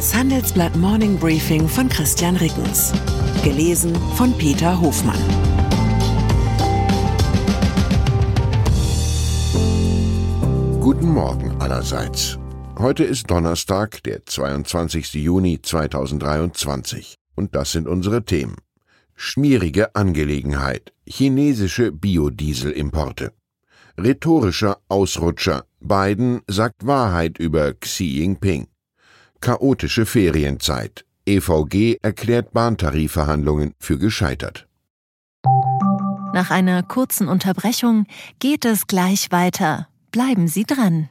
Das Handelsblatt Morning Briefing von Christian Rickens. Gelesen von Peter Hofmann. Guten Morgen allerseits. Heute ist Donnerstag, der 22. Juni 2023. Und das sind unsere Themen. Schmierige Angelegenheit. Chinesische Biodieselimporte. Rhetorischer Ausrutscher. Biden sagt Wahrheit über Xi Jinping. Chaotische Ferienzeit. EVG erklärt Bahntarifverhandlungen für gescheitert. Nach einer kurzen Unterbrechung geht es gleich weiter. Bleiben Sie dran.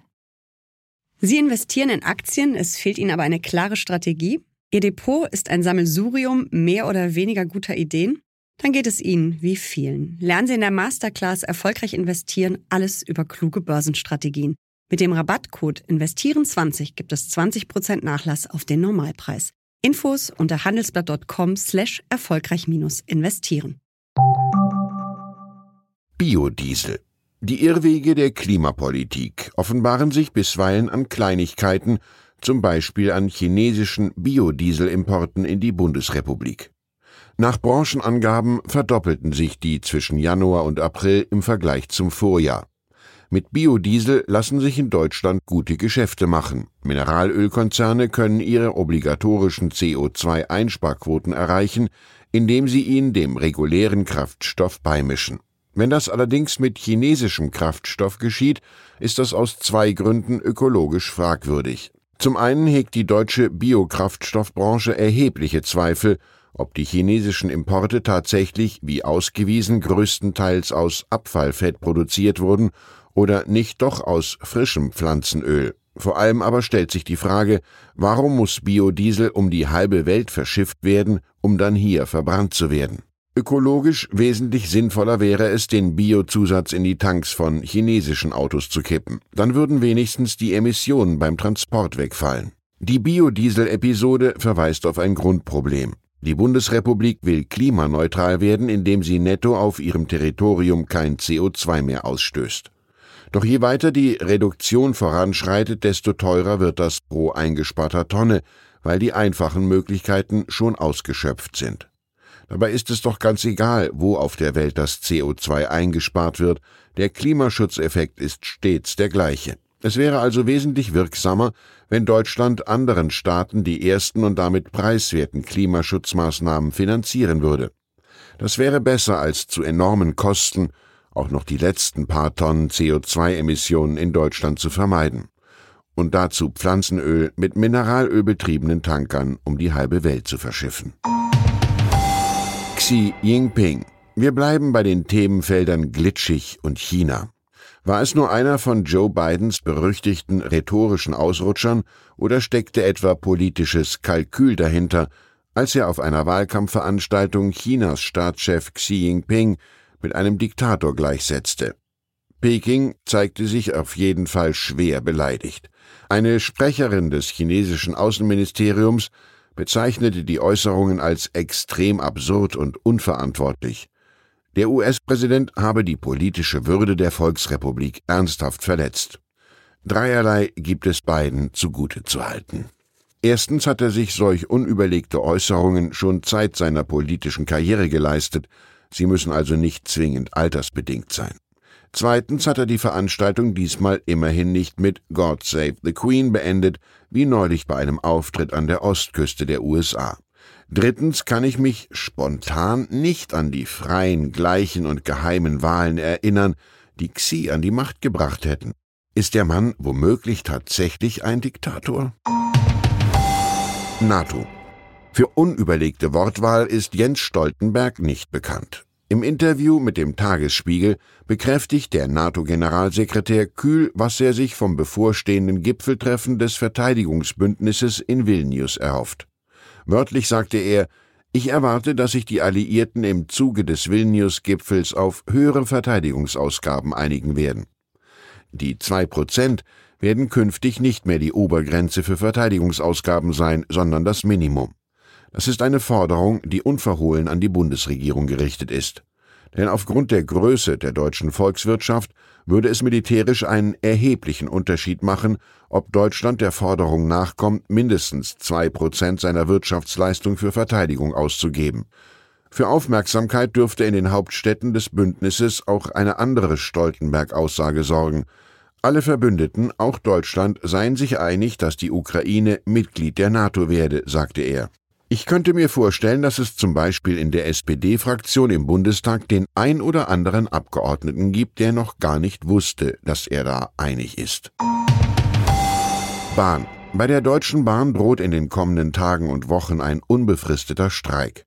Sie investieren in Aktien, es fehlt Ihnen aber eine klare Strategie. Ihr Depot ist ein Sammelsurium mehr oder weniger guter Ideen. Dann geht es Ihnen wie vielen. Lernen Sie in der Masterclass erfolgreich investieren, alles über kluge Börsenstrategien. Mit dem Rabattcode Investieren20 gibt es 20% Nachlass auf den Normalpreis. Infos unter handelsblatt.com slash erfolgreich investieren. Biodiesel. Die Irrwege der Klimapolitik offenbaren sich bisweilen an Kleinigkeiten, zum Beispiel an chinesischen Biodieselimporten in die Bundesrepublik. Nach Branchenangaben verdoppelten sich die zwischen Januar und April im Vergleich zum Vorjahr. Mit Biodiesel lassen sich in Deutschland gute Geschäfte machen. Mineralölkonzerne können ihre obligatorischen CO2-Einsparquoten erreichen, indem sie ihn dem regulären Kraftstoff beimischen. Wenn das allerdings mit chinesischem Kraftstoff geschieht, ist das aus zwei Gründen ökologisch fragwürdig. Zum einen hegt die deutsche Biokraftstoffbranche erhebliche Zweifel, ob die chinesischen Importe tatsächlich, wie ausgewiesen, größtenteils aus Abfallfett produziert wurden oder nicht doch aus frischem Pflanzenöl. Vor allem aber stellt sich die Frage, warum muss Biodiesel um die halbe Welt verschifft werden, um dann hier verbrannt zu werden? Ökologisch wesentlich sinnvoller wäre es, den Biozusatz in die Tanks von chinesischen Autos zu kippen. Dann würden wenigstens die Emissionen beim Transport wegfallen. Die Biodiesel-Episode verweist auf ein Grundproblem. Die Bundesrepublik will klimaneutral werden, indem sie netto auf ihrem Territorium kein CO2 mehr ausstößt. Doch je weiter die Reduktion voranschreitet, desto teurer wird das pro eingesparter Tonne, weil die einfachen Möglichkeiten schon ausgeschöpft sind. Dabei ist es doch ganz egal, wo auf der Welt das CO2 eingespart wird, der Klimaschutzeffekt ist stets der gleiche. Es wäre also wesentlich wirksamer, wenn Deutschland anderen Staaten die ersten und damit preiswerten Klimaschutzmaßnahmen finanzieren würde. Das wäre besser als zu enormen Kosten auch noch die letzten paar Tonnen CO2-Emissionen in Deutschland zu vermeiden. Und dazu Pflanzenöl mit Mineralöl betriebenen Tankern um die halbe Welt zu verschiffen. Xi Jinping. Wir bleiben bei den Themenfeldern glitschig und China. War es nur einer von Joe Bidens berüchtigten rhetorischen Ausrutschern oder steckte etwa politisches Kalkül dahinter, als er auf einer Wahlkampfveranstaltung Chinas Staatschef Xi Jinping mit einem Diktator gleichsetzte. Peking zeigte sich auf jeden Fall schwer beleidigt. Eine Sprecherin des chinesischen Außenministeriums bezeichnete die Äußerungen als extrem absurd und unverantwortlich. Der US-Präsident habe die politische Würde der Volksrepublik ernsthaft verletzt. Dreierlei gibt es beiden zugute zu halten. Erstens hat er sich solch unüberlegte Äußerungen schon Zeit seiner politischen Karriere geleistet, Sie müssen also nicht zwingend altersbedingt sein. Zweitens hat er die Veranstaltung diesmal immerhin nicht mit God Save the Queen beendet, wie neulich bei einem Auftritt an der Ostküste der USA. Drittens kann ich mich spontan nicht an die freien, gleichen und geheimen Wahlen erinnern, die Xi an die Macht gebracht hätten. Ist der Mann womöglich tatsächlich ein Diktator? NATO für unüberlegte Wortwahl ist Jens Stoltenberg nicht bekannt. Im Interview mit dem Tagesspiegel bekräftigt der NATO-Generalsekretär kühl, was er sich vom bevorstehenden Gipfeltreffen des Verteidigungsbündnisses in Vilnius erhofft. Wörtlich sagte er, ich erwarte, dass sich die Alliierten im Zuge des Vilnius-Gipfels auf höhere Verteidigungsausgaben einigen werden. Die zwei Prozent werden künftig nicht mehr die Obergrenze für Verteidigungsausgaben sein, sondern das Minimum. Das ist eine Forderung, die unverhohlen an die Bundesregierung gerichtet ist. Denn aufgrund der Größe der deutschen Volkswirtschaft würde es militärisch einen erheblichen Unterschied machen, ob Deutschland der Forderung nachkommt, mindestens zwei Prozent seiner Wirtschaftsleistung für Verteidigung auszugeben. Für Aufmerksamkeit dürfte in den Hauptstädten des Bündnisses auch eine andere Stoltenberg-Aussage sorgen. Alle Verbündeten, auch Deutschland, seien sich einig, dass die Ukraine Mitglied der NATO werde, sagte er. Ich könnte mir vorstellen, dass es zum Beispiel in der SPD-Fraktion im Bundestag den ein oder anderen Abgeordneten gibt, der noch gar nicht wusste, dass er da einig ist. Bahn. Bei der Deutschen Bahn droht in den kommenden Tagen und Wochen ein unbefristeter Streik.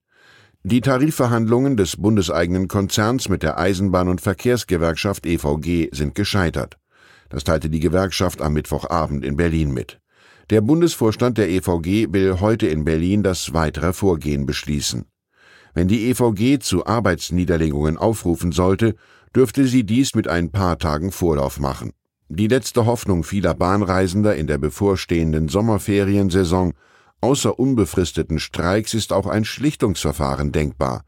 Die Tarifverhandlungen des bundeseigenen Konzerns mit der Eisenbahn- und Verkehrsgewerkschaft EVG sind gescheitert. Das teilte die Gewerkschaft am Mittwochabend in Berlin mit. Der Bundesvorstand der EVG will heute in Berlin das weitere Vorgehen beschließen. Wenn die EVG zu Arbeitsniederlegungen aufrufen sollte, dürfte sie dies mit ein paar Tagen Vorlauf machen. Die letzte Hoffnung vieler Bahnreisender in der bevorstehenden Sommerferiensaison außer unbefristeten Streiks ist auch ein Schlichtungsverfahren denkbar.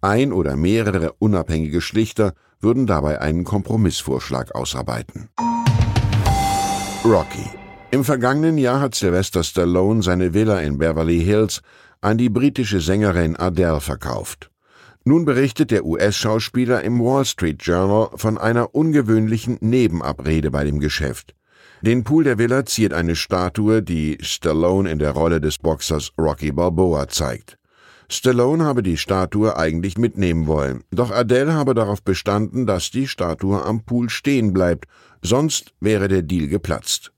Ein oder mehrere unabhängige Schlichter würden dabei einen Kompromissvorschlag ausarbeiten. Rocky im vergangenen Jahr hat Sylvester Stallone seine Villa in Beverly Hills an die britische Sängerin Adele verkauft. Nun berichtet der US-Schauspieler im Wall Street Journal von einer ungewöhnlichen Nebenabrede bei dem Geschäft. Den Pool der Villa ziert eine Statue, die Stallone in der Rolle des Boxers Rocky Balboa zeigt. Stallone habe die Statue eigentlich mitnehmen wollen, doch Adele habe darauf bestanden, dass die Statue am Pool stehen bleibt, sonst wäre der Deal geplatzt.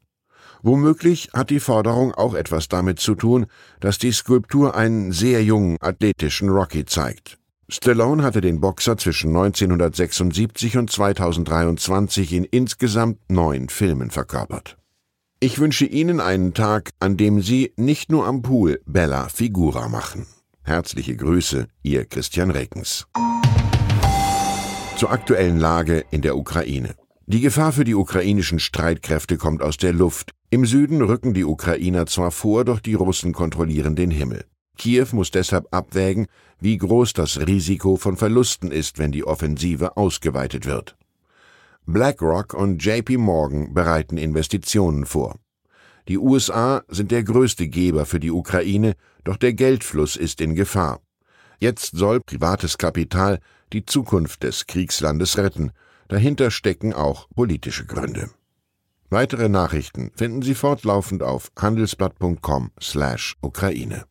Womöglich hat die Forderung auch etwas damit zu tun, dass die Skulptur einen sehr jungen, athletischen Rocky zeigt. Stallone hatte den Boxer zwischen 1976 und 2023 in insgesamt neun Filmen verkörpert. Ich wünsche Ihnen einen Tag, an dem Sie nicht nur am Pool Bella Figura machen. Herzliche Grüße, Ihr Christian Reckens. Zur aktuellen Lage in der Ukraine. Die Gefahr für die ukrainischen Streitkräfte kommt aus der Luft. Im Süden rücken die Ukrainer zwar vor, doch die Russen kontrollieren den Himmel. Kiew muss deshalb abwägen, wie groß das Risiko von Verlusten ist, wenn die Offensive ausgeweitet wird. BlackRock und JP Morgan bereiten Investitionen vor. Die USA sind der größte Geber für die Ukraine, doch der Geldfluss ist in Gefahr. Jetzt soll privates Kapital die Zukunft des Kriegslandes retten, Dahinter stecken auch politische Gründe. Weitere Nachrichten finden Sie fortlaufend auf handelsblatt.com/Ukraine.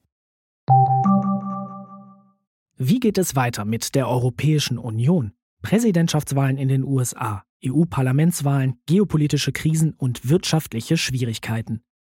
Wie geht es weiter mit der Europäischen Union? Präsidentschaftswahlen in den USA, EU-Parlamentswahlen, geopolitische Krisen und wirtschaftliche Schwierigkeiten.